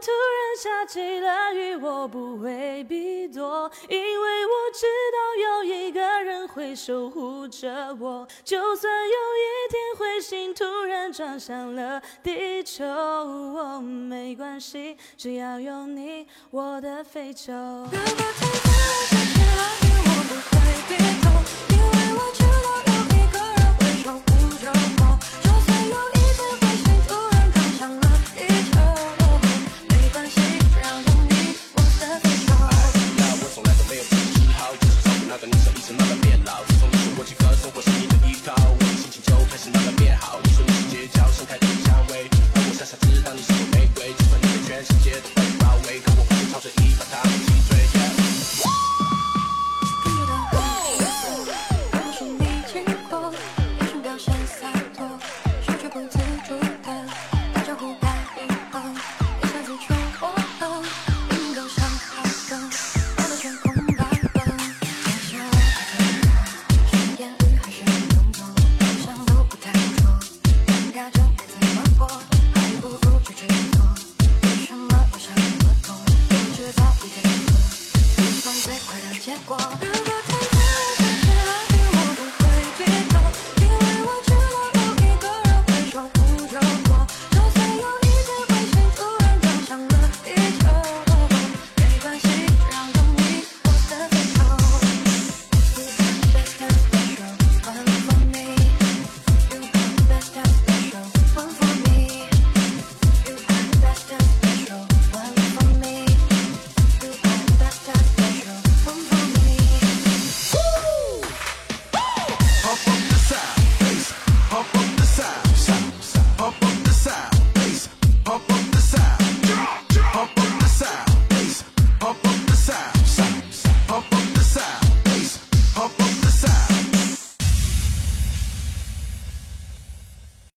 突然下起了雨，我不会避躲，因为我知道有一个人会守护着我。就算有一天彗星突然撞向了地球，我没关系，只要有你，我的非洲。如果天空下起了雨，我。变老。自从你说我去歌颂，我是你的依靠，我的心情就开始慢慢变好。你说你是街角盛开的蔷薇，而我傻傻知道你是朵玫瑰。就算你的全世界都被包围，可我会朝着你把它们击碎。跟着我，都是你经过。快点结果。如果